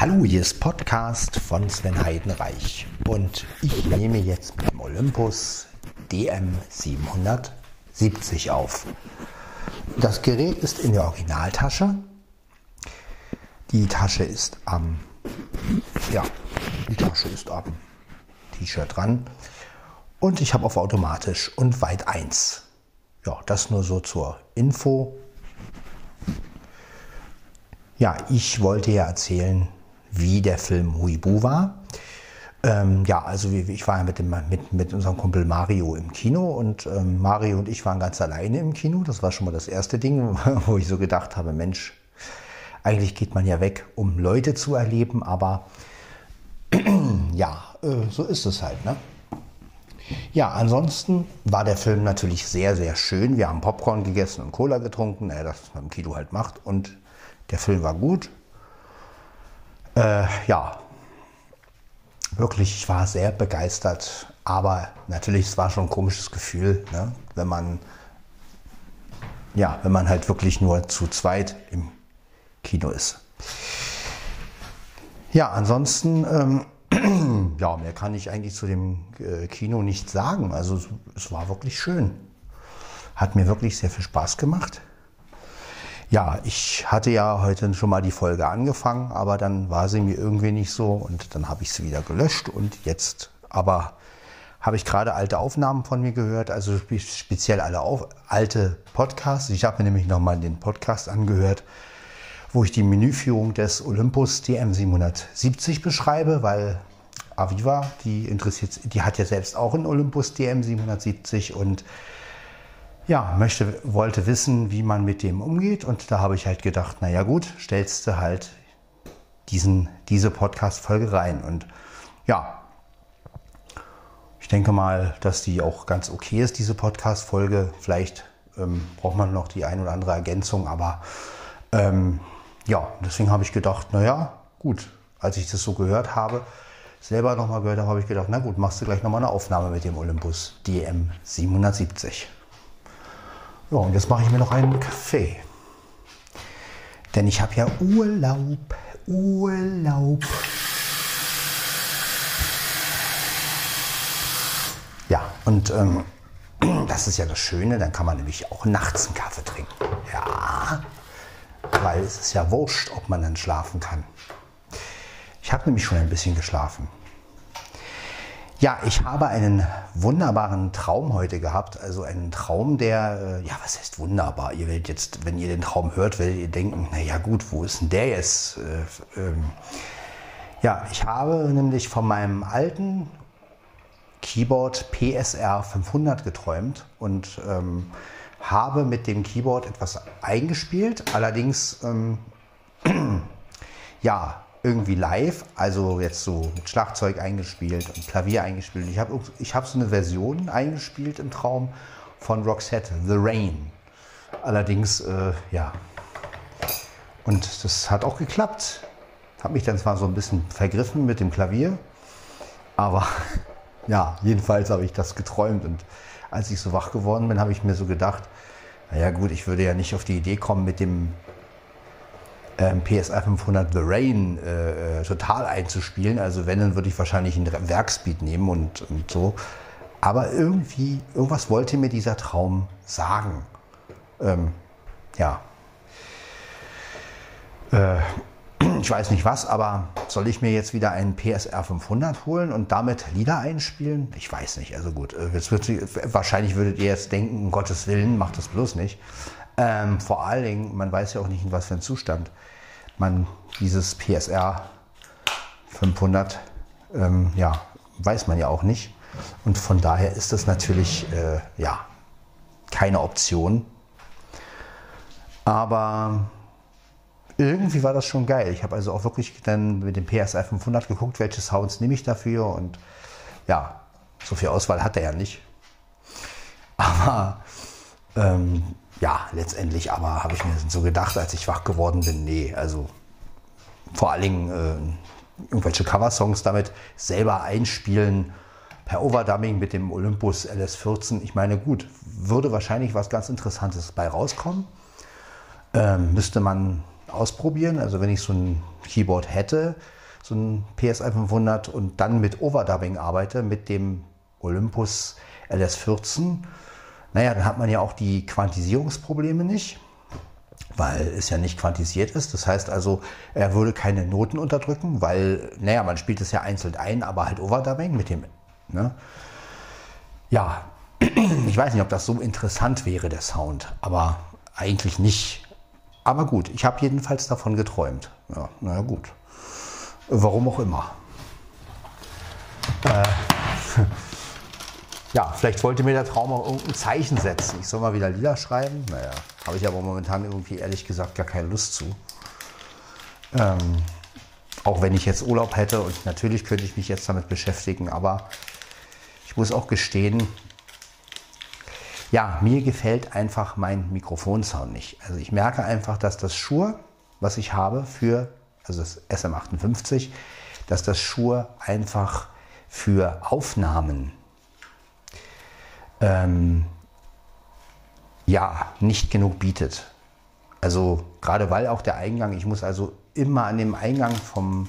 Hallo, hier ist Podcast von Sven Heidenreich und ich nehme jetzt mit dem Olympus DM770 auf. Das Gerät ist in der Originaltasche. Die Tasche ist am, ja, die Tasche ist am T-Shirt dran und ich habe auf automatisch und weit 1. Ja, das nur so zur Info. Ja, ich wollte ja erzählen, wie der Film Huibu war. Ähm, ja, also ich war ja mit, mit, mit unserem Kumpel Mario im Kino und ähm, Mario und ich waren ganz alleine im Kino. Das war schon mal das erste Ding, wo ich so gedacht habe, Mensch, eigentlich geht man ja weg, um Leute zu erleben, aber ja, äh, so ist es halt. Ne? Ja, ansonsten war der Film natürlich sehr, sehr schön. Wir haben Popcorn gegessen und Cola getrunken, naja, das man im Kino halt macht. Und der Film war gut. Äh, ja, wirklich, ich war sehr begeistert. Aber natürlich, es war schon ein komisches Gefühl, ne? wenn man ja, wenn man halt wirklich nur zu zweit im Kino ist. Ja, ansonsten, ähm, ja, mehr kann ich eigentlich zu dem äh, Kino nicht sagen. Also es war wirklich schön. Hat mir wirklich sehr viel Spaß gemacht. Ja, ich hatte ja heute schon mal die Folge angefangen, aber dann war sie mir irgendwie nicht so und dann habe ich sie wieder gelöscht und jetzt aber habe ich gerade alte Aufnahmen von mir gehört, also speziell alle auf, alte Podcasts. Ich habe mir nämlich nochmal den Podcast angehört, wo ich die Menüführung des Olympus DM770 beschreibe, weil Aviva, die interessiert, die hat ja selbst auch einen Olympus DM770 und ja, möchte, wollte wissen, wie man mit dem umgeht. Und da habe ich halt gedacht, naja gut, stellst du halt diesen, diese Podcast-Folge rein. Und ja, ich denke mal, dass die auch ganz okay ist, diese Podcast-Folge. Vielleicht ähm, braucht man noch die ein oder andere Ergänzung, aber ähm, ja, deswegen habe ich gedacht, naja, gut, als ich das so gehört habe, selber nochmal gehört habe, habe ich gedacht, na gut, machst du gleich nochmal eine Aufnahme mit dem Olympus DM 770. Ja, und jetzt mache ich mir noch einen Kaffee. Denn ich habe ja Urlaub. Urlaub. Ja, und ähm, das ist ja das Schöne, dann kann man nämlich auch nachts einen Kaffee trinken. Ja, weil es ist ja wurscht, ob man dann schlafen kann. Ich habe nämlich schon ein bisschen geschlafen. Ja, ich habe einen wunderbaren Traum heute gehabt. Also einen Traum, der, äh, ja, was heißt wunderbar? Ihr werdet jetzt, wenn ihr den Traum hört, werdet ihr denken, naja gut, wo ist denn der jetzt? Äh, ähm, ja, ich habe nämlich von meinem alten Keyboard PSR 500 geträumt und ähm, habe mit dem Keyboard etwas eingespielt. Allerdings, ähm, ja, irgendwie live, also jetzt so mit Schlagzeug eingespielt und Klavier eingespielt. Ich habe ich hab so eine Version eingespielt im Traum von Roxette, The Rain. Allerdings, äh, ja. Und das hat auch geklappt. Habe mich dann zwar so ein bisschen vergriffen mit dem Klavier, aber ja, jedenfalls habe ich das geträumt. Und als ich so wach geworden bin, habe ich mir so gedacht, naja gut, ich würde ja nicht auf die Idee kommen, mit dem ähm, PSI 500 The Rain äh, äh, total einzuspielen. Also wenn, dann würde ich wahrscheinlich einen Werkspeed nehmen und, und so. Aber irgendwie, irgendwas wollte mir dieser Traum sagen. Ähm, ja. Äh, ich weiß nicht was, aber soll ich mir jetzt wieder einen PSR 500 holen und damit Lieder einspielen? Ich weiß nicht. Also gut, äh, jetzt wird, wahrscheinlich würdet ihr jetzt denken, um Gottes Willen, macht das bloß nicht. Ähm, vor allen Dingen, man weiß ja auch nicht, in was für einem Zustand man dieses PSR 500, ähm, ja, weiß man ja auch nicht. Und von daher ist das natürlich, äh, ja, keine Option. Aber irgendwie war das schon geil. Ich habe also auch wirklich dann mit dem PSR 500 geguckt, welche Sounds nehme ich dafür. Und ja, so viel Auswahl hat er ja nicht. Aber ähm, ja, letztendlich aber habe ich mir so gedacht, als ich wach geworden bin, nee, also vor allen Dingen äh, irgendwelche Coversongs damit selber einspielen per Overdubbing mit dem Olympus LS14. Ich meine, gut, würde wahrscheinlich was ganz Interessantes bei rauskommen. Ähm, müsste man ausprobieren. Also wenn ich so ein Keyboard hätte, so ein PSI 500 und dann mit Overdubbing arbeite, mit dem Olympus LS14, naja, dann hat man ja auch die Quantisierungsprobleme nicht, weil es ja nicht quantisiert ist. Das heißt also, er würde keine Noten unterdrücken, weil, naja, man spielt es ja einzeln ein, aber halt Overdubbing mit dem, ne? Ja, ich weiß nicht, ob das so interessant wäre, der Sound, aber eigentlich nicht. Aber gut, ich habe jedenfalls davon geträumt. Ja, naja, gut. Warum auch immer. Äh, ja, vielleicht wollte mir der Traum auch irgendein Zeichen setzen. Ich soll mal wieder Lieder schreiben. Naja, habe ich aber momentan irgendwie ehrlich gesagt gar keine Lust zu. Ähm, auch wenn ich jetzt Urlaub hätte und natürlich könnte ich mich jetzt damit beschäftigen, aber ich muss auch gestehen, ja, mir gefällt einfach mein Mikrofonsound nicht. Also ich merke einfach, dass das Shure, was ich habe für, also das SM58, dass das Shure einfach für Aufnahmen ähm, ja, nicht genug bietet. Also gerade weil auch der Eingang, ich muss also immer an dem Eingang vom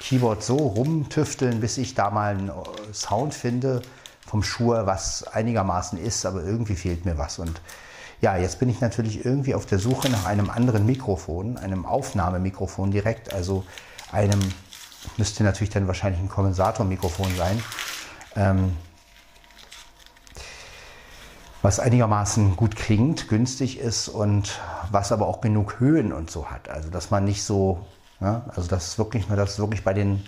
Keyboard so rumtüfteln, bis ich da mal einen Sound finde vom Schuhe, was einigermaßen ist, aber irgendwie fehlt mir was. Und ja, jetzt bin ich natürlich irgendwie auf der Suche nach einem anderen Mikrofon, einem Aufnahmemikrofon direkt, also einem, müsste natürlich dann wahrscheinlich ein Kondensatormikrofon sein. Ähm, was einigermaßen gut klingt, günstig ist und was aber auch genug Höhen und so hat. Also dass man nicht so, ja, also das ist wirklich nur, dass wirklich bei den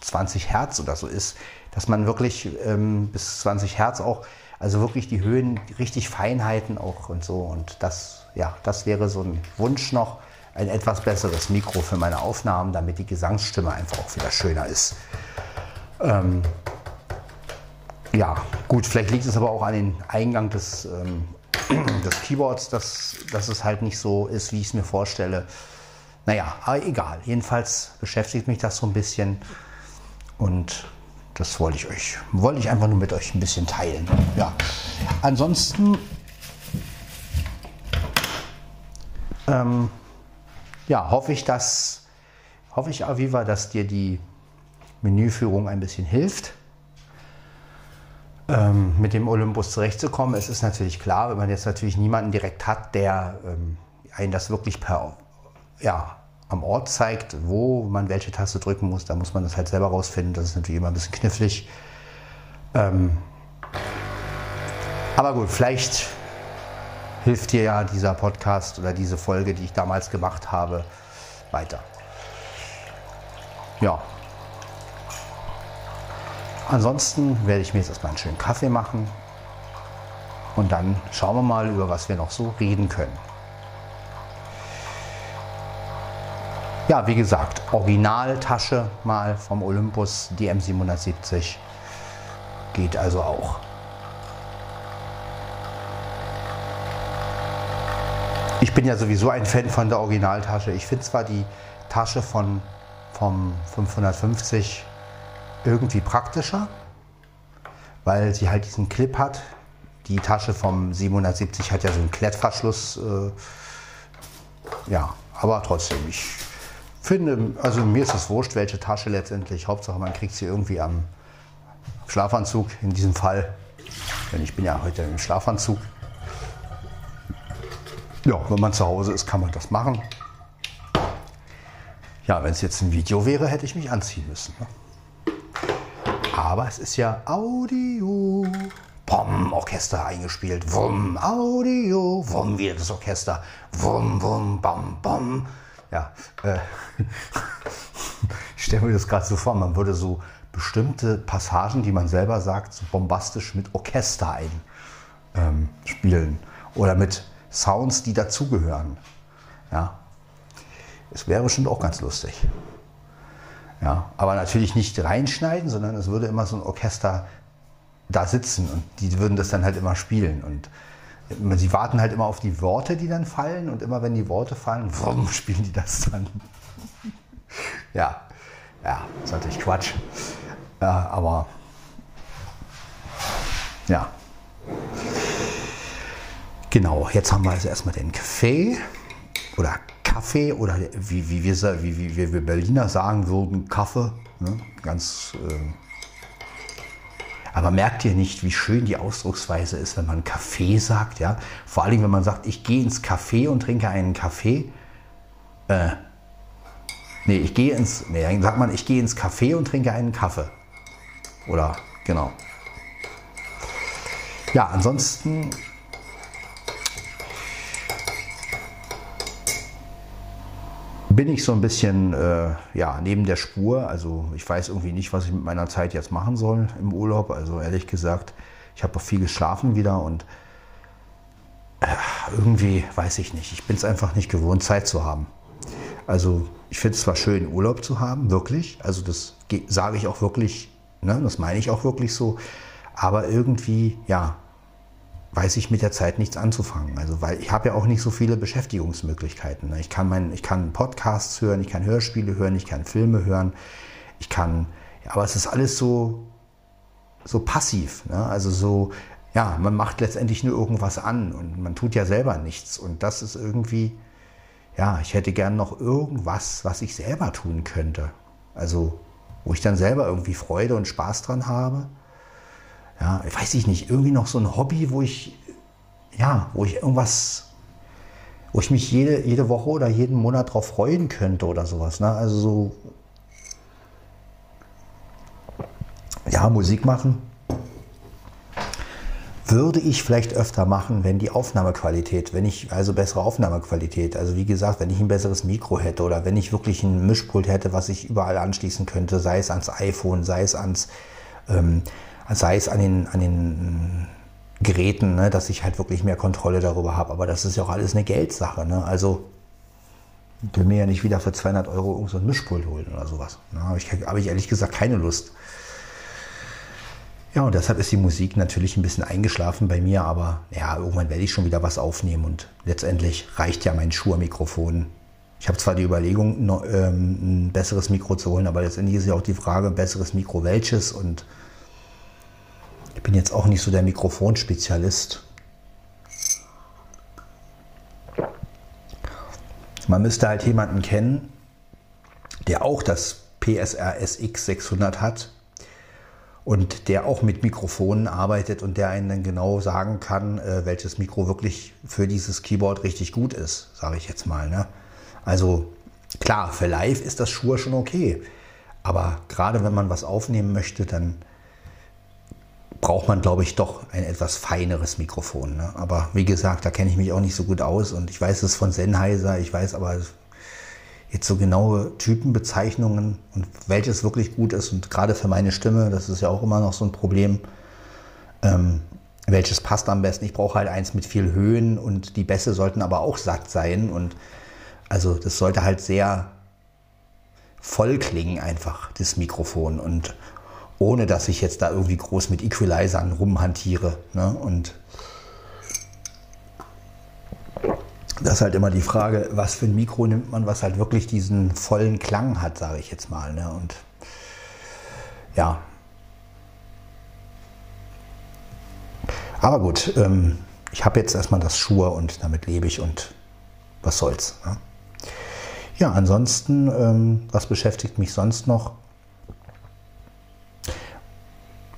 20 Hertz oder so ist, dass man wirklich ähm, bis 20 Hertz auch, also wirklich die Höhen, richtig Feinheiten auch und so. Und das, ja, das wäre so ein Wunsch noch, ein etwas besseres Mikro für meine Aufnahmen, damit die Gesangsstimme einfach auch wieder schöner ist. Ähm, ja, gut, vielleicht liegt es aber auch an den Eingang des, ähm, des Keyboards, dass, dass es halt nicht so ist, wie ich es mir vorstelle. Naja, aber egal. Jedenfalls beschäftigt mich das so ein bisschen. Und das wollte ich euch, wollte ich einfach nur mit euch ein bisschen teilen. Ja. Ansonsten, ähm, ja, hoffe ich, dass, hoffe ich, Aviva, dass dir die Menüführung ein bisschen hilft ähm, mit dem Olympus zurechtzukommen. Es ist natürlich klar, wenn man jetzt natürlich niemanden direkt hat, der ähm, einen das wirklich per, ja, am Ort zeigt, wo man welche Taste drücken muss, da muss man das halt selber rausfinden. Das ist natürlich immer ein bisschen knifflig. Ähm, aber gut, vielleicht hilft dir ja dieser Podcast oder diese Folge, die ich damals gemacht habe, weiter. Ja, Ansonsten werde ich mir jetzt erstmal einen schönen Kaffee machen und dann schauen wir mal, über was wir noch so reden können. Ja, wie gesagt, Originaltasche mal vom Olympus DM770 geht also auch. Ich bin ja sowieso ein Fan von der Originaltasche. Ich finde zwar die Tasche von, vom 550 irgendwie praktischer, weil sie halt diesen Clip hat. Die Tasche vom 770 hat ja so einen Klettverschluss. Äh, ja, aber trotzdem, ich finde, also mir ist es wurscht, welche Tasche letztendlich. Hauptsache, man kriegt sie irgendwie am Schlafanzug in diesem Fall. Denn ich bin ja heute im Schlafanzug. Ja, wenn man zu Hause ist, kann man das machen. Ja, wenn es jetzt ein Video wäre, hätte ich mich anziehen müssen. Ne? Aber es ist ja Audio. Pom, Orchester eingespielt. Wumm, Audio. Wumm, wieder das Orchester. Wumm, wumm, bam, bam. Ja, äh, ich stelle mir das gerade so vor, man würde so bestimmte Passagen, die man selber sagt, so bombastisch mit Orchester einspielen. Ähm, Oder mit Sounds, die dazugehören. Ja, es wäre bestimmt auch ganz lustig. Ja, aber natürlich nicht reinschneiden, sondern es würde immer so ein Orchester da sitzen und die würden das dann halt immer spielen. Und sie warten halt immer auf die Worte, die dann fallen und immer wenn die Worte fallen, wumm, spielen die das dann. ja, ja, ist natürlich Quatsch. Ja, aber ja. Genau, jetzt haben wir also erstmal den Kaffee oder Kaffee oder wie, wie, wir, wie, wie wir Berliner sagen würden, Kaffee. Ne? Ganz. Äh, aber merkt ihr nicht, wie schön die Ausdrucksweise ist, wenn man Kaffee sagt? Ja? Vor allem, wenn man sagt, ich gehe ins Café und trinke einen Kaffee. Äh, nee, ich gehe ins. Nee, sagt man, ich gehe ins Café und trinke einen Kaffee. Oder, genau. Ja, ansonsten bin ich so ein bisschen äh, ja, neben der Spur. Also ich weiß irgendwie nicht, was ich mit meiner Zeit jetzt machen soll im Urlaub. Also ehrlich gesagt, ich habe auch viel geschlafen wieder und äh, irgendwie weiß ich nicht. Ich bin es einfach nicht gewohnt, Zeit zu haben. Also ich finde es zwar schön, Urlaub zu haben, wirklich. Also das sage ich auch wirklich, ne, das meine ich auch wirklich so. Aber irgendwie, ja, weiß ich mit der Zeit nichts anzufangen. Also weil ich habe ja auch nicht so viele Beschäftigungsmöglichkeiten. Ne? Ich kann, mein, ich kann Podcasts hören, ich kann Hörspiele hören, ich kann Filme hören, ich kann, aber es ist alles so, so passiv. Ne? Also so, ja, man macht letztendlich nur irgendwas an und man tut ja selber nichts. Und das ist irgendwie, ja, ich hätte gern noch irgendwas, was ich selber tun könnte. Also, wo ich dann selber irgendwie Freude und Spaß dran habe ja, weiß ich nicht, irgendwie noch so ein Hobby, wo ich, ja, wo ich irgendwas, wo ich mich jede, jede Woche oder jeden Monat drauf freuen könnte oder sowas. Ne? Also so, ja, Musik machen würde ich vielleicht öfter machen, wenn die Aufnahmequalität, wenn ich also bessere Aufnahmequalität, also wie gesagt, wenn ich ein besseres Mikro hätte oder wenn ich wirklich ein Mischpult hätte, was ich überall anschließen könnte, sei es ans iPhone, sei es ans ähm, sei es an den, an den Geräten, ne, dass ich halt wirklich mehr Kontrolle darüber habe. Aber das ist ja auch alles eine Geldsache. Ne? Also ich will mir ja nicht wieder für 200 Euro irgend so Mischpult holen oder sowas. Da ne? habe ich, hab ich ehrlich gesagt keine Lust. Ja, und deshalb ist die Musik natürlich ein bisschen eingeschlafen bei mir, aber ja, irgendwann werde ich schon wieder was aufnehmen und letztendlich reicht ja mein Shure-Mikrofon. Ich habe zwar die Überlegung, ähm, ein besseres Mikro zu holen, aber letztendlich ist ja auch die Frage, besseres Mikro welches und ich bin jetzt auch nicht so der Mikrofonspezialist. Man müsste halt jemanden kennen, der auch das PSR SX 600 hat und der auch mit Mikrofonen arbeitet und der einen dann genau sagen kann, äh, welches Mikro wirklich für dieses Keyboard richtig gut ist, sage ich jetzt mal. Ne? Also klar, für Live ist das Schuhe schon okay, aber gerade wenn man was aufnehmen möchte, dann braucht man, glaube ich, doch ein etwas feineres Mikrofon. Ne? Aber wie gesagt, da kenne ich mich auch nicht so gut aus und ich weiß es von Sennheiser, ich weiß aber jetzt so genaue Typenbezeichnungen und welches wirklich gut ist und gerade für meine Stimme, das ist ja auch immer noch so ein Problem, ähm, welches passt am besten. Ich brauche halt eins mit viel Höhen und die Bässe sollten aber auch satt sein und also das sollte halt sehr voll klingen einfach, das Mikrofon und ohne dass ich jetzt da irgendwie groß mit Equalizern rumhantiere. Ne? Und das ist halt immer die Frage, was für ein Mikro nimmt man, was halt wirklich diesen vollen Klang hat, sage ich jetzt mal. Ne? Und ja. Aber gut, ähm, ich habe jetzt erstmal das Schuhe und damit lebe ich und was soll's. Ne? Ja, ansonsten, ähm, was beschäftigt mich sonst noch?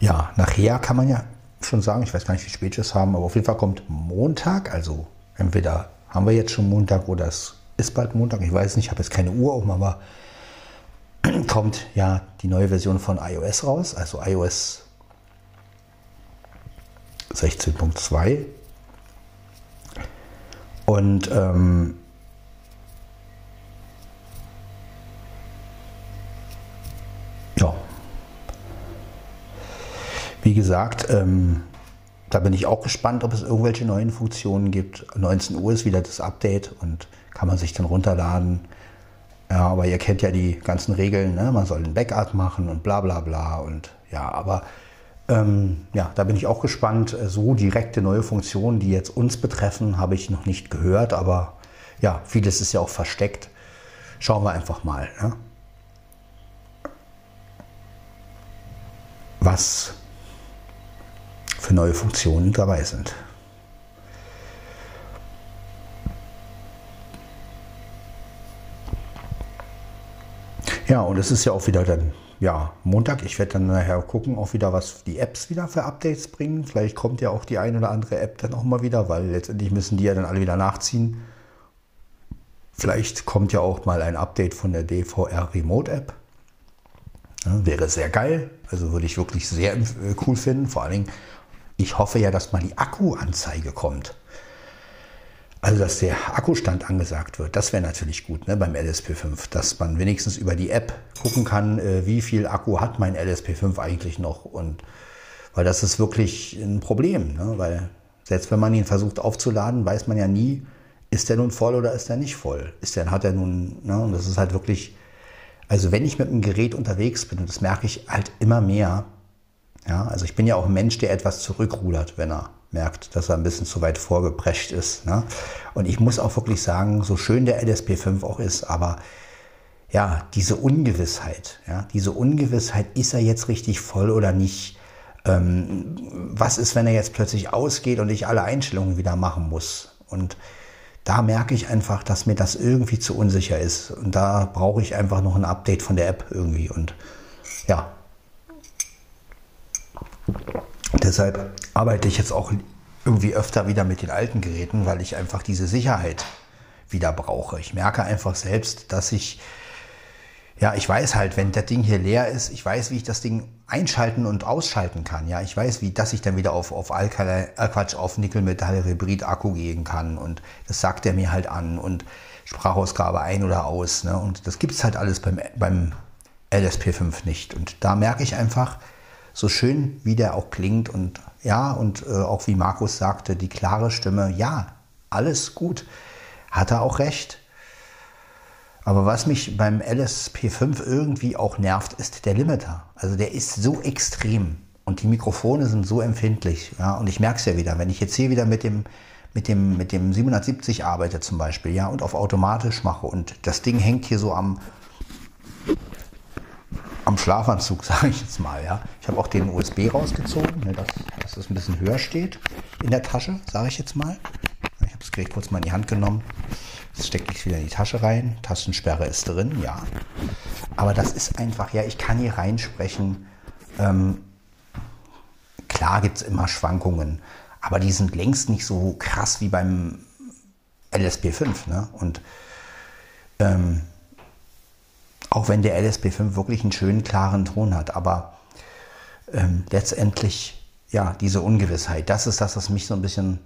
Ja, nachher kann man ja schon sagen, ich weiß gar nicht, wie spät wir es haben, aber auf jeden Fall kommt Montag, also entweder haben wir jetzt schon Montag oder es ist bald Montag, ich weiß nicht, ich habe jetzt keine Uhr um, aber kommt ja die neue Version von iOS raus, also iOS 16.2. Und ähm, gesagt, ähm, da bin ich auch gespannt, ob es irgendwelche neuen Funktionen gibt. 19 Uhr ist wieder das Update und kann man sich dann runterladen. Ja, aber ihr kennt ja die ganzen Regeln, ne? man soll ein Backup machen und bla bla bla. Und ja, aber ähm, ja, da bin ich auch gespannt. So direkte neue Funktionen, die jetzt uns betreffen, habe ich noch nicht gehört, aber ja, vieles ist ja auch versteckt. Schauen wir einfach mal. Ne? Was für neue Funktionen dabei sind. Ja, und es ist ja auch wieder dann, ja, Montag. Ich werde dann nachher gucken, auch wieder, was die Apps wieder für Updates bringen. Vielleicht kommt ja auch die ein oder andere App dann auch mal wieder, weil letztendlich müssen die ja dann alle wieder nachziehen. Vielleicht kommt ja auch mal ein Update von der DVR Remote App. Ja, wäre sehr geil. Also würde ich wirklich sehr äh, cool finden. Vor allen Dingen, ich hoffe ja, dass mal die Akkuanzeige kommt. Also, dass der Akkustand angesagt wird, das wäre natürlich gut ne, beim LSP5, dass man wenigstens über die App gucken kann, äh, wie viel Akku hat mein LSP5 eigentlich noch. Und weil das ist wirklich ein Problem, ne, weil selbst wenn man ihn versucht aufzuladen, weiß man ja nie, ist der nun voll oder ist der nicht voll? Ist der, hat er nun, ne, und das ist halt wirklich, also wenn ich mit einem Gerät unterwegs bin, und das merke ich halt immer mehr, ja, also ich bin ja auch ein Mensch, der etwas zurückrudert, wenn er merkt, dass er ein bisschen zu weit vorgeprescht ist. Ne? Und ich muss auch wirklich sagen, so schön der LSP5 auch ist, aber ja, diese Ungewissheit, ja, diese Ungewissheit, ist er jetzt richtig voll oder nicht? Ähm, was ist, wenn er jetzt plötzlich ausgeht und ich alle Einstellungen wieder machen muss? Und da merke ich einfach, dass mir das irgendwie zu unsicher ist. Und da brauche ich einfach noch ein Update von der App irgendwie. Und ja. Deshalb arbeite ich jetzt auch irgendwie öfter wieder mit den alten Geräten, weil ich einfach diese Sicherheit wieder brauche. Ich merke einfach selbst, dass ich ja, ich weiß halt, wenn das Ding hier leer ist, ich weiß, wie ich das Ding einschalten und ausschalten kann. Ja, ich weiß, wie, dass ich dann wieder auf, auf Alkali, äh Quatsch, auf Nickel-Metall-Hybrid-Akku gehen kann. Und das sagt er mir halt an und Sprachausgabe ein oder aus. Ne? Und das gibt es halt alles beim, beim LSP5 nicht. Und da merke ich einfach, so schön wie der auch klingt und ja, und äh, auch wie Markus sagte, die klare Stimme, ja, alles gut. Hat er auch recht. Aber was mich beim LSP5 irgendwie auch nervt, ist der Limiter. Also der ist so extrem und die Mikrofone sind so empfindlich. Ja, und ich merke es ja wieder, wenn ich jetzt hier wieder mit dem, mit dem, mit dem 770 arbeite zum Beispiel, ja, und auf automatisch mache und das Ding hängt hier so am, am Schlafanzug, sage ich jetzt mal, ja. Ich habe auch den USB rausgezogen, ne, dass, dass das ein bisschen höher steht in der Tasche, sage ich jetzt mal. Ich habe das Gerät kurz mal in die Hand genommen. Jetzt stecke ich es wieder in die Tasche rein. Tastensperre ist drin, ja. Aber das ist einfach, ja, ich kann hier reinsprechen. Ähm, klar gibt es immer Schwankungen, aber die sind längst nicht so krass wie beim LSP5. Ne? Und ähm, auch wenn der LSP5 wirklich einen schönen, klaren Ton hat, aber ähm, letztendlich, ja, diese Ungewissheit, das ist das, was mich so ein bisschen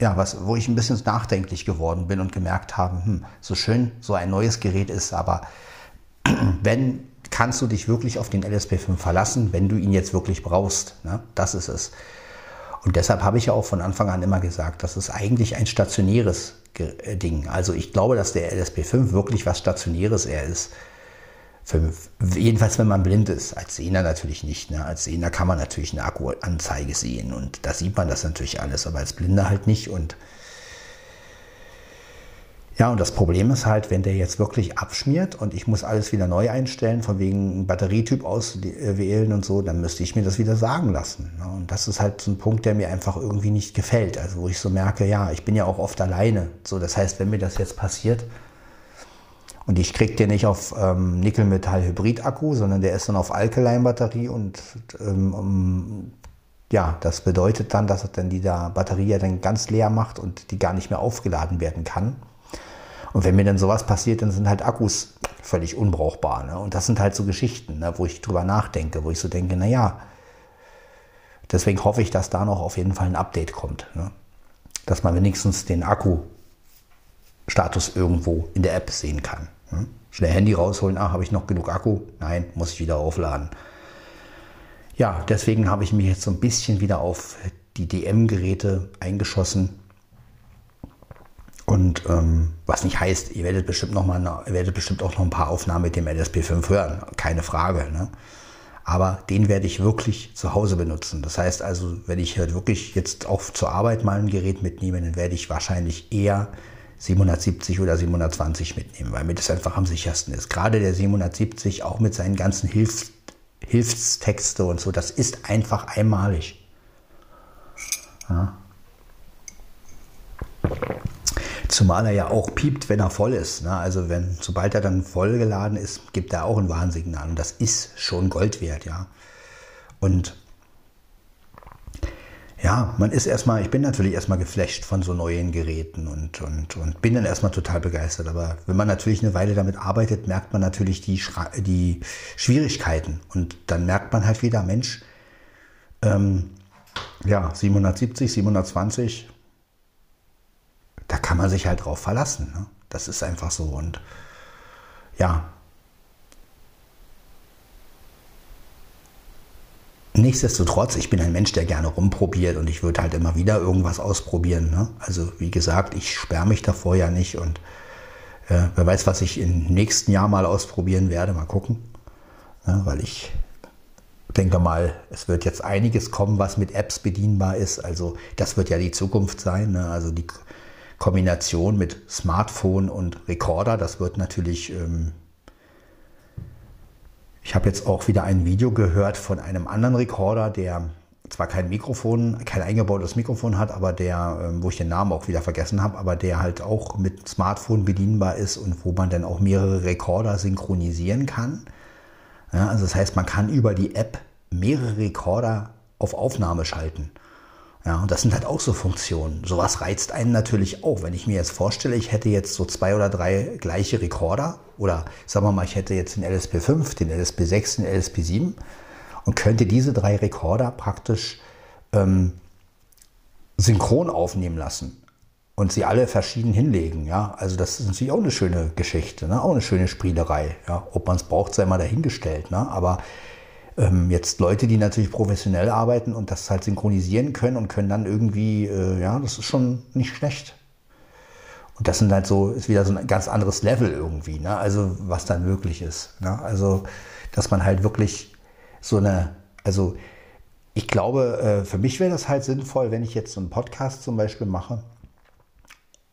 ja, was, wo ich ein bisschen nachdenklich geworden bin und gemerkt habe, hm, so schön so ein neues Gerät ist, aber wenn kannst du dich wirklich auf den LSP5 verlassen, wenn du ihn jetzt wirklich brauchst. Ne? Das ist es. Und deshalb habe ich ja auch von Anfang an immer gesagt, das ist eigentlich ein stationäres äh, Ding. Also ich glaube, dass der LSP5 wirklich was Stationäres er ist. Für, jedenfalls, wenn man blind ist. Als Sehner natürlich nicht. Ne? Als Sehner kann man natürlich eine Akkuanzeige sehen und da sieht man das natürlich alles, aber als Blinder halt nicht. Und ja, und das Problem ist halt, wenn der jetzt wirklich abschmiert und ich muss alles wieder neu einstellen, von wegen Batterietyp auswählen und so, dann müsste ich mir das wieder sagen lassen. Ne? Und das ist halt so ein Punkt, der mir einfach irgendwie nicht gefällt. Also wo ich so merke, ja, ich bin ja auch oft alleine. So, das heißt, wenn mir das jetzt passiert, und ich kriege den nicht auf ähm, Nickel-Metall-Hybrid-Akku, sondern der ist dann auf Alkaline-Batterie und ähm, ja, das bedeutet dann, dass er dann die da Batterie ja dann ganz leer macht und die gar nicht mehr aufgeladen werden kann. Und wenn mir dann sowas passiert, dann sind halt Akkus völlig unbrauchbar. Ne? Und das sind halt so Geschichten, ne, wo ich drüber nachdenke, wo ich so denke, na ja, deswegen hoffe ich, dass da noch auf jeden Fall ein Update kommt. Ne? Dass man wenigstens den Akku-Status irgendwo in der App sehen kann. Hm? Schnell Handy rausholen, ach, habe ich noch genug Akku? Nein, muss ich wieder aufladen. Ja, deswegen habe ich mich jetzt so ein bisschen wieder auf die DM-Geräte eingeschossen. Und ähm, was nicht heißt, ihr werdet bestimmt noch mal, ihr werdet bestimmt auch noch ein paar Aufnahmen mit dem LSP5 hören, keine Frage. Ne? Aber den werde ich wirklich zu Hause benutzen. Das heißt also, wenn ich halt wirklich jetzt auch zur Arbeit mal ein Gerät mitnehme, dann werde ich wahrscheinlich eher 770 oder 720 mitnehmen, weil mir das einfach am sichersten ist. Gerade der 770, auch mit seinen ganzen Hilfs Hilfstexte und so, das ist einfach einmalig. Ja. Zumal er ja auch piept, wenn er voll ist. Ne? Also wenn, sobald er dann vollgeladen ist, gibt er auch ein Warnsignal. Und das ist schon Gold wert, ja. Und ja, man ist erstmal, ich bin natürlich erstmal geflasht von so neuen Geräten und, und, und bin dann erstmal total begeistert. Aber wenn man natürlich eine Weile damit arbeitet, merkt man natürlich die, die Schwierigkeiten. Und dann merkt man halt wieder, Mensch, ähm, ja, 770, 720, da kann man sich halt drauf verlassen. Ne? Das ist einfach so. Und ja, Nichtsdestotrotz, ich bin ein Mensch, der gerne rumprobiert und ich würde halt immer wieder irgendwas ausprobieren. Ne? Also wie gesagt, ich sperre mich davor ja nicht und äh, wer weiß, was ich im nächsten Jahr mal ausprobieren werde, mal gucken. Ne? Weil ich denke mal, es wird jetzt einiges kommen, was mit Apps bedienbar ist. Also das wird ja die Zukunft sein. Ne? Also die Kombination mit Smartphone und Recorder, das wird natürlich ähm, ich habe jetzt auch wieder ein Video gehört von einem anderen Rekorder, der zwar kein Mikrofon, kein eingebautes Mikrofon hat, aber der, ähm, wo ich den Namen auch wieder vergessen habe, aber der halt auch mit Smartphone bedienbar ist und wo man dann auch mehrere Rekorder synchronisieren kann. Ja, also das heißt, man kann über die App mehrere Rekorder auf Aufnahme schalten. Ja, und das sind halt auch so Funktionen. Sowas reizt einen natürlich auch. Wenn ich mir jetzt vorstelle, ich hätte jetzt so zwei oder drei gleiche Rekorder oder sagen wir mal, ich hätte jetzt den LSP5, den LSP6, den LSP7 und könnte diese drei Rekorder praktisch ähm, synchron aufnehmen lassen und sie alle verschieden hinlegen. Ja, also das ist natürlich auch eine schöne Geschichte, ne? auch eine schöne Spielerei. Ja, ob man es braucht, sei mal dahingestellt. Ne? Aber ähm, jetzt Leute, die natürlich professionell arbeiten und das halt synchronisieren können und können dann irgendwie, äh, ja, das ist schon nicht schlecht. Und das sind halt so, ist wieder so ein ganz anderes Level irgendwie, ne? Also was dann möglich ist. Ne? Also, dass man halt wirklich so eine, also ich glaube, äh, für mich wäre das halt sinnvoll, wenn ich jetzt so einen Podcast zum Beispiel mache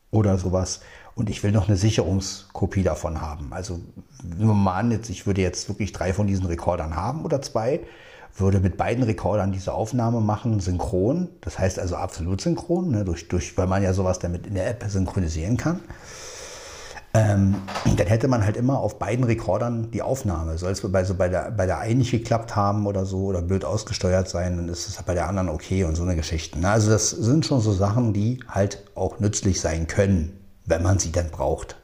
oder sowas und ich will noch eine Sicherungskopie davon haben. Also wir mal an, ich würde jetzt wirklich drei von diesen Rekordern haben oder zwei, würde mit beiden Rekordern diese Aufnahme machen, synchron, das heißt also absolut synchron, ne, durch, durch, weil man ja sowas damit in der App synchronisieren kann. Ähm, dann hätte man halt immer auf beiden Rekordern die Aufnahme. Soll es bei, so bei, der, bei der einen nicht geklappt haben oder so oder blöd ausgesteuert sein, dann ist es bei der anderen okay und so eine Geschichte. Ne? Also das sind schon so Sachen, die halt auch nützlich sein können wenn man sie dann braucht.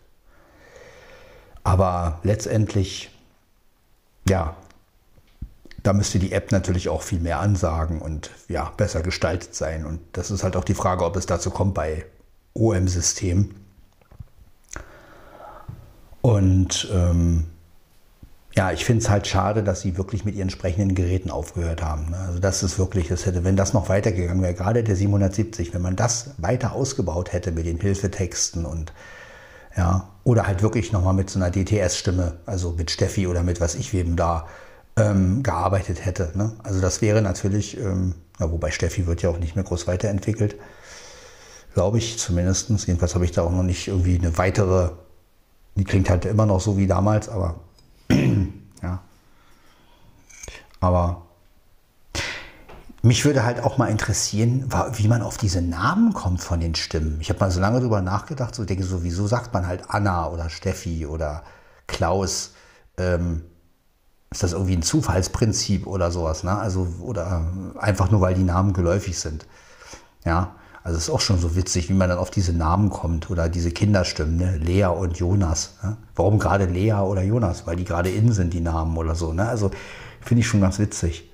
Aber letztendlich, ja, da müsste die App natürlich auch viel mehr ansagen und ja, besser gestaltet sein. Und das ist halt auch die Frage, ob es dazu kommt bei OM-Systemen. Und ähm, ja, ich finde es halt schade, dass sie wirklich mit ihren entsprechenden Geräten aufgehört haben. Ne? Also das ist wirklich, das hätte, wenn das noch weitergegangen wäre, gerade der 770, wenn man das weiter ausgebaut hätte mit den Hilfetexten und ja, oder halt wirklich nochmal mit so einer DTS-Stimme, also mit Steffi oder mit was ich wem da ähm, gearbeitet hätte. Ne? Also das wäre natürlich, ähm, ja, wobei Steffi wird ja auch nicht mehr groß weiterentwickelt, glaube ich zumindest. Jedenfalls habe ich da auch noch nicht irgendwie eine weitere, die klingt halt immer noch so wie damals, aber ja. Aber mich würde halt auch mal interessieren, wie man auf diese Namen kommt von den Stimmen. Ich habe mal so lange darüber nachgedacht, so ich denke so, wieso sagt man halt Anna oder Steffi oder Klaus? Ähm, ist das irgendwie ein Zufallsprinzip oder sowas, ne? Also, oder einfach nur, weil die Namen geläufig sind. Ja. Also es ist auch schon so witzig, wie man dann auf diese Namen kommt oder diese Kinderstimmen, ne? Lea und Jonas. Ne? Warum gerade Lea oder Jonas? Weil die gerade in sind, die Namen oder so. Ne? Also finde ich schon ganz witzig.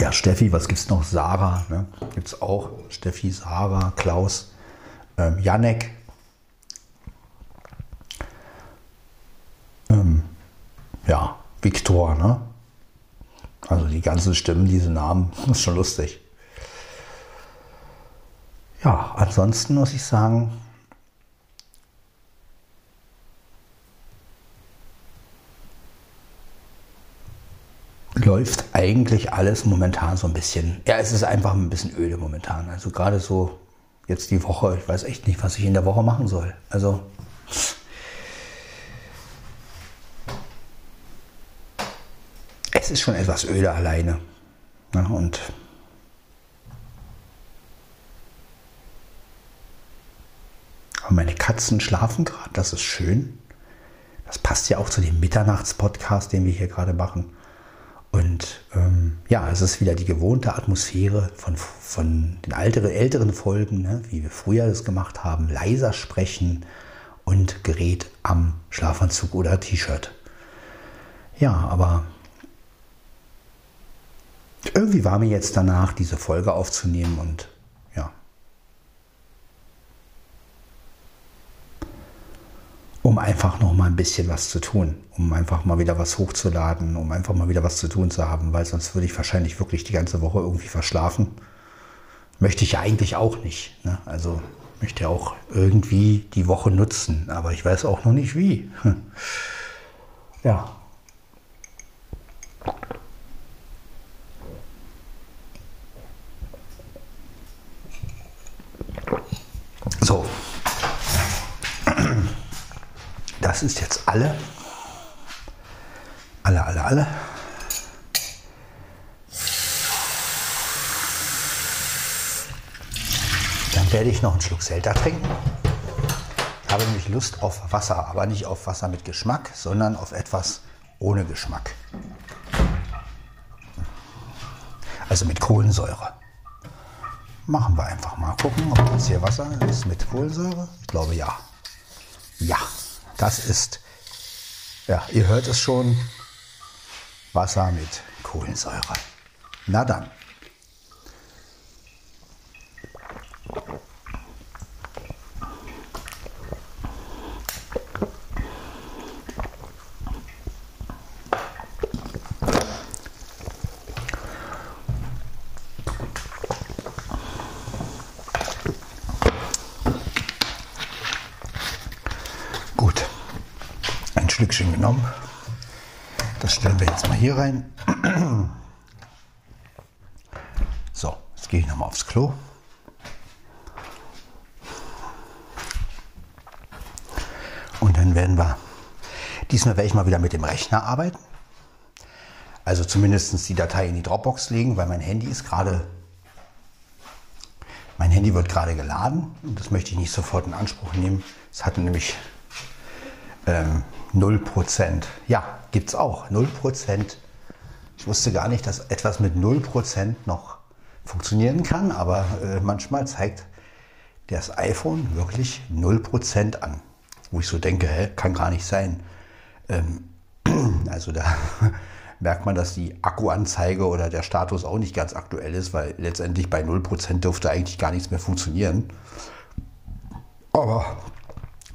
Ja, Steffi, was gibt es noch? Sarah, ne? gibt es auch. Steffi, Sarah, Klaus, ähm, Janek. Ja, Viktor, ne? Also die ganzen Stimmen, diese Namen, das ist schon lustig. Ja, ansonsten muss ich sagen, läuft eigentlich alles momentan so ein bisschen. Ja, es ist einfach ein bisschen öde momentan. Also gerade so jetzt die Woche, ich weiß echt nicht, was ich in der Woche machen soll. Also ist schon etwas öde alleine. Ja, und Meine Katzen schlafen gerade, das ist schön. Das passt ja auch zu dem Mitternachts-Podcast, den wir hier gerade machen. Und ähm, ja, es ist wieder die gewohnte Atmosphäre von, von den älteren, älteren Folgen, ne, wie wir früher das gemacht haben. Leiser sprechen und Gerät am Schlafanzug oder T-Shirt. Ja, aber irgendwie war mir jetzt danach, diese Folge aufzunehmen und ja. Um einfach noch mal ein bisschen was zu tun, um einfach mal wieder was hochzuladen, um einfach mal wieder was zu tun zu haben, weil sonst würde ich wahrscheinlich wirklich die ganze Woche irgendwie verschlafen. Möchte ich ja eigentlich auch nicht. Ne? Also möchte auch irgendwie die Woche nutzen, aber ich weiß auch noch nicht wie. Ja. So. Das ist jetzt alle. Alle, alle, alle. Dann werde ich noch einen Schluck Selta trinken. Ich habe nämlich Lust auf Wasser, aber nicht auf Wasser mit Geschmack, sondern auf etwas ohne Geschmack. Also mit Kohlensäure. Machen wir einfach mal. Gucken, ob das hier Wasser ist mit Kohlensäure. Ich glaube ja. Ja, das ist, ja, ihr hört es schon, Wasser mit Kohlensäure. Na dann. Stückchen genommen. Das stellen wir jetzt mal hier rein. So, jetzt gehe ich nochmal aufs Klo. Und dann werden wir, diesmal werde ich mal wieder mit dem Rechner arbeiten. Also zumindest die Datei in die Dropbox legen, weil mein Handy ist gerade, mein Handy wird gerade geladen und das möchte ich nicht sofort in Anspruch nehmen. Es hatte nämlich ähm, 0%. Ja, gibt es auch. 0%. Ich wusste gar nicht, dass etwas mit 0% noch funktionieren kann, aber äh, manchmal zeigt das iPhone wirklich 0% an. Wo ich so denke, hä, kann gar nicht sein. Ähm, also da merkt man, dass die Akkuanzeige oder der Status auch nicht ganz aktuell ist, weil letztendlich bei 0% dürfte eigentlich gar nichts mehr funktionieren. Aber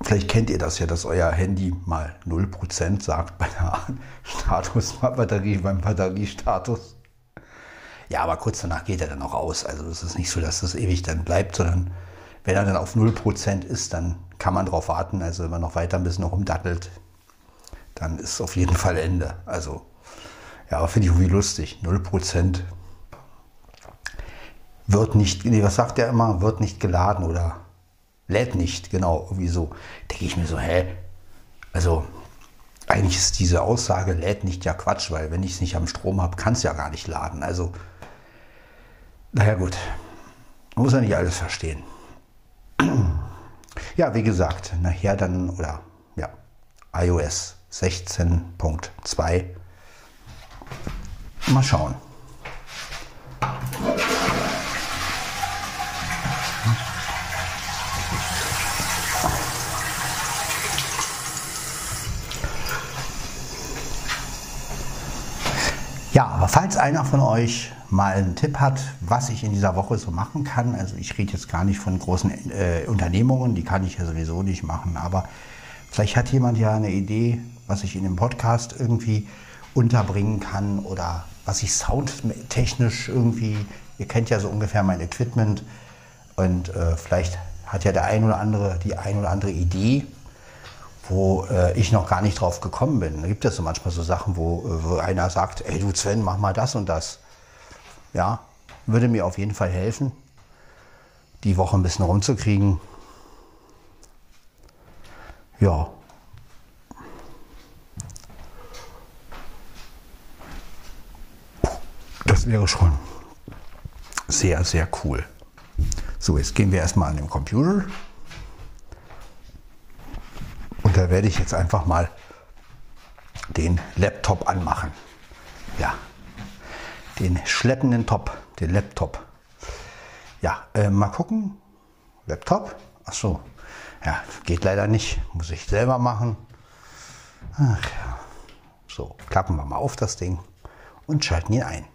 Vielleicht kennt ihr das ja, dass euer Handy mal 0% sagt bei der Status-Batterie, beim Batteriestatus. Ja, aber kurz danach geht er dann auch aus. Also es ist nicht so, dass das ewig dann bleibt, sondern wenn er dann auf 0% ist, dann kann man darauf warten. Also wenn man noch weiter ein bisschen rumdattelt, dann ist auf jeden Fall Ende. Also ja, finde ich irgendwie lustig. 0% wird nicht, nee, was sagt er immer, wird nicht geladen oder lädt nicht, genau, irgendwie so. Denke ich mir so, hä? Also, eigentlich ist diese Aussage, lädt nicht ja Quatsch, weil wenn ich es nicht am Strom habe, kann es ja gar nicht laden. Also, naja, gut. Muss ja nicht alles verstehen. Ja, wie gesagt, nachher dann, oder ja, iOS 16.2. Mal schauen. Ja, aber falls einer von euch mal einen Tipp hat, was ich in dieser Woche so machen kann, also ich rede jetzt gar nicht von großen äh, Unternehmungen, die kann ich ja sowieso nicht machen, aber vielleicht hat jemand ja eine Idee, was ich in dem Podcast irgendwie unterbringen kann oder was ich soundtechnisch irgendwie, ihr kennt ja so ungefähr mein Equipment und äh, vielleicht hat ja der ein oder andere die ein oder andere Idee, wo äh, ich noch gar nicht drauf gekommen bin. Da gibt es so manchmal so Sachen, wo, äh, wo einer sagt, ey du Sven, mach mal das und das. Ja, würde mir auf jeden Fall helfen, die Woche ein bisschen rumzukriegen. Ja. Das wäre schon sehr, sehr cool. So, jetzt gehen wir erstmal an den Computer. Werde ich jetzt einfach mal den Laptop anmachen. Ja, den schleppenden Top, den Laptop. Ja, äh, mal gucken. Laptop? Ach so. Ja, geht leider nicht. Muss ich selber machen. Ach ja. So, klappen wir mal auf das Ding und schalten ihn ein.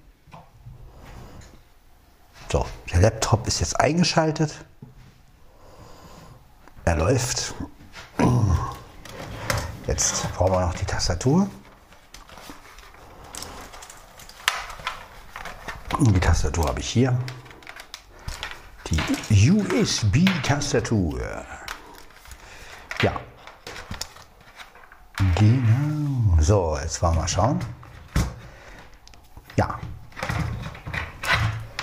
So, der Laptop ist jetzt eingeschaltet. Er läuft. Jetzt brauchen wir noch die Tastatur. Die Tastatur habe ich hier. Die USB-Tastatur. Ja. Genau. So, jetzt wollen wir mal schauen. Ja.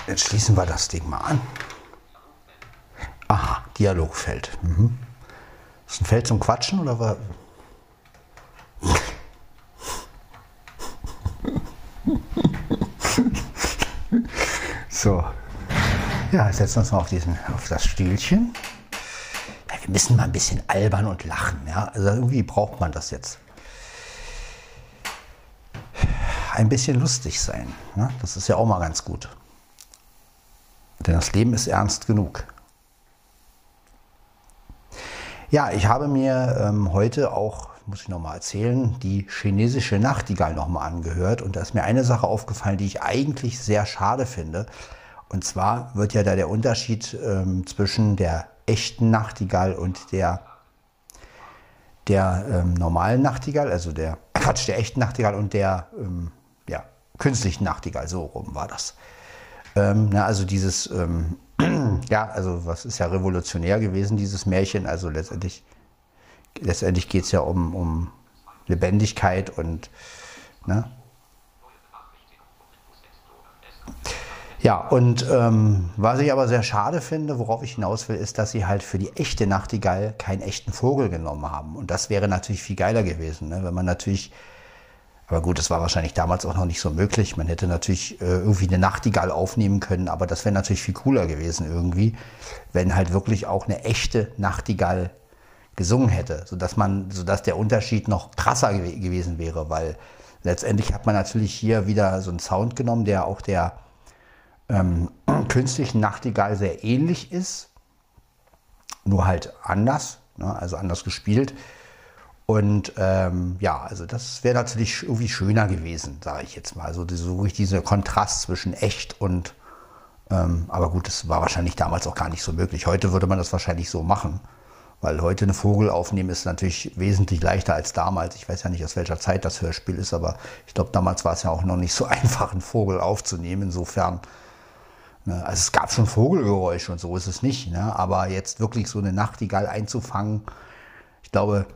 Jetzt schließen wir das Ding mal an. Aha, Dialogfeld. Mhm. Ist ein Feld zum Quatschen oder was? so. Ja, setzen wir uns mal auf, diesen, auf das Stühlchen. Ja, wir müssen mal ein bisschen albern und lachen. Ja? Also irgendwie braucht man das jetzt. Ein bisschen lustig sein. Ne? Das ist ja auch mal ganz gut. Denn das Leben ist ernst genug. Ja, ich habe mir ähm, heute auch, muss ich nochmal erzählen, die chinesische Nachtigall nochmal angehört. Und da ist mir eine Sache aufgefallen, die ich eigentlich sehr schade finde. Und zwar wird ja da der Unterschied ähm, zwischen der echten Nachtigall und der, der ähm, normalen Nachtigall, also der Quatsch, der echten Nachtigall und der ähm, ja, künstlichen Nachtigall, so rum war das. Ähm, na, also dieses ähm, ja, also was ist ja revolutionär gewesen, dieses Märchen. Also letztendlich, letztendlich geht es ja um, um Lebendigkeit und ne? Ja, und ähm, was ich aber sehr schade finde, worauf ich hinaus will, ist, dass sie halt für die echte Nachtigall keinen echten Vogel genommen haben. Und das wäre natürlich viel geiler gewesen, ne? wenn man natürlich aber gut, das war wahrscheinlich damals auch noch nicht so möglich. Man hätte natürlich äh, irgendwie eine Nachtigall aufnehmen können, aber das wäre natürlich viel cooler gewesen irgendwie, wenn halt wirklich auch eine echte Nachtigall gesungen hätte, sodass man, sodass der Unterschied noch krasser gew gewesen wäre, weil letztendlich hat man natürlich hier wieder so einen Sound genommen, der auch der ähm, künstlichen Nachtigall sehr ähnlich ist, nur halt anders, ne, also anders gespielt. Und ähm, ja, also das wäre natürlich irgendwie schöner gewesen, sage ich jetzt mal. Also so wirklich dieser Kontrast zwischen echt und, ähm, aber gut, das war wahrscheinlich damals auch gar nicht so möglich. Heute würde man das wahrscheinlich so machen, weil heute eine Vogel aufnehmen ist natürlich wesentlich leichter als damals. Ich weiß ja nicht, aus welcher Zeit das Hörspiel ist, aber ich glaube, damals war es ja auch noch nicht so einfach, einen Vogel aufzunehmen. Insofern, also es gab schon Vogelgeräusche und so ist es nicht, ne? aber jetzt wirklich so eine Nachtigall einzufangen, ich glaube,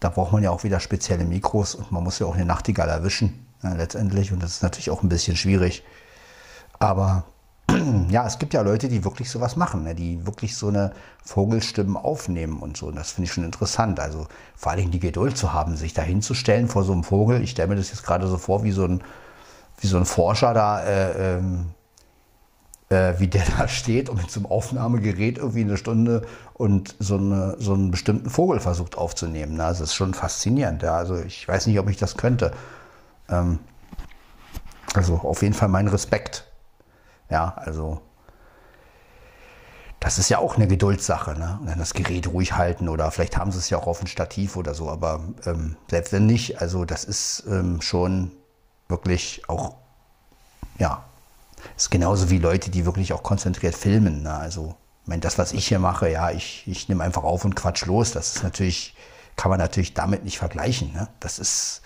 da braucht man ja auch wieder spezielle Mikros und man muss ja auch eine Nachtigall erwischen ja, letztendlich und das ist natürlich auch ein bisschen schwierig. Aber ja, es gibt ja Leute, die wirklich sowas machen, ne, die wirklich so eine Vogelstimmen aufnehmen und so. Und das finde ich schon interessant. Also vor allen Dingen die Geduld zu haben, sich da hinzustellen vor so einem Vogel. Ich stelle mir das jetzt gerade so vor, wie so ein, wie so ein Forscher da äh, ähm, äh, wie der da steht und mit so einem Aufnahmegerät irgendwie eine Stunde und so, eine, so einen bestimmten Vogel versucht aufzunehmen. Ne? Also das ist schon faszinierend. Ja? Also ich weiß nicht, ob ich das könnte. Ähm, also auf jeden Fall mein Respekt. Ja, also das ist ja auch eine Geduldssache. Ne? Und dann das Gerät ruhig halten oder vielleicht haben sie es ja auch auf ein Stativ oder so. Aber ähm, selbst wenn nicht, also das ist ähm, schon wirklich auch ja, ist genauso wie Leute, die wirklich auch konzentriert filmen. Ne? Also, ich meine, das, was ich hier mache, ja, ich, ich nehme einfach auf und quatsch los. Das ist natürlich, kann man natürlich damit nicht vergleichen. Ne? Das ist,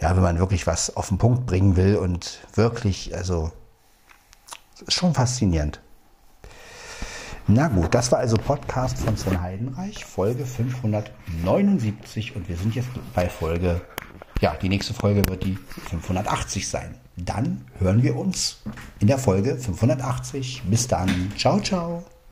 ja, wenn man wirklich was auf den Punkt bringen will und wirklich, also, ist schon faszinierend. Na gut, das war also Podcast von Sven Heidenreich, Folge 579 und wir sind jetzt bei Folge, ja, die nächste Folge wird die 580 sein dann hören wir uns in der Folge 580. Bis dann. Ciao, ciao.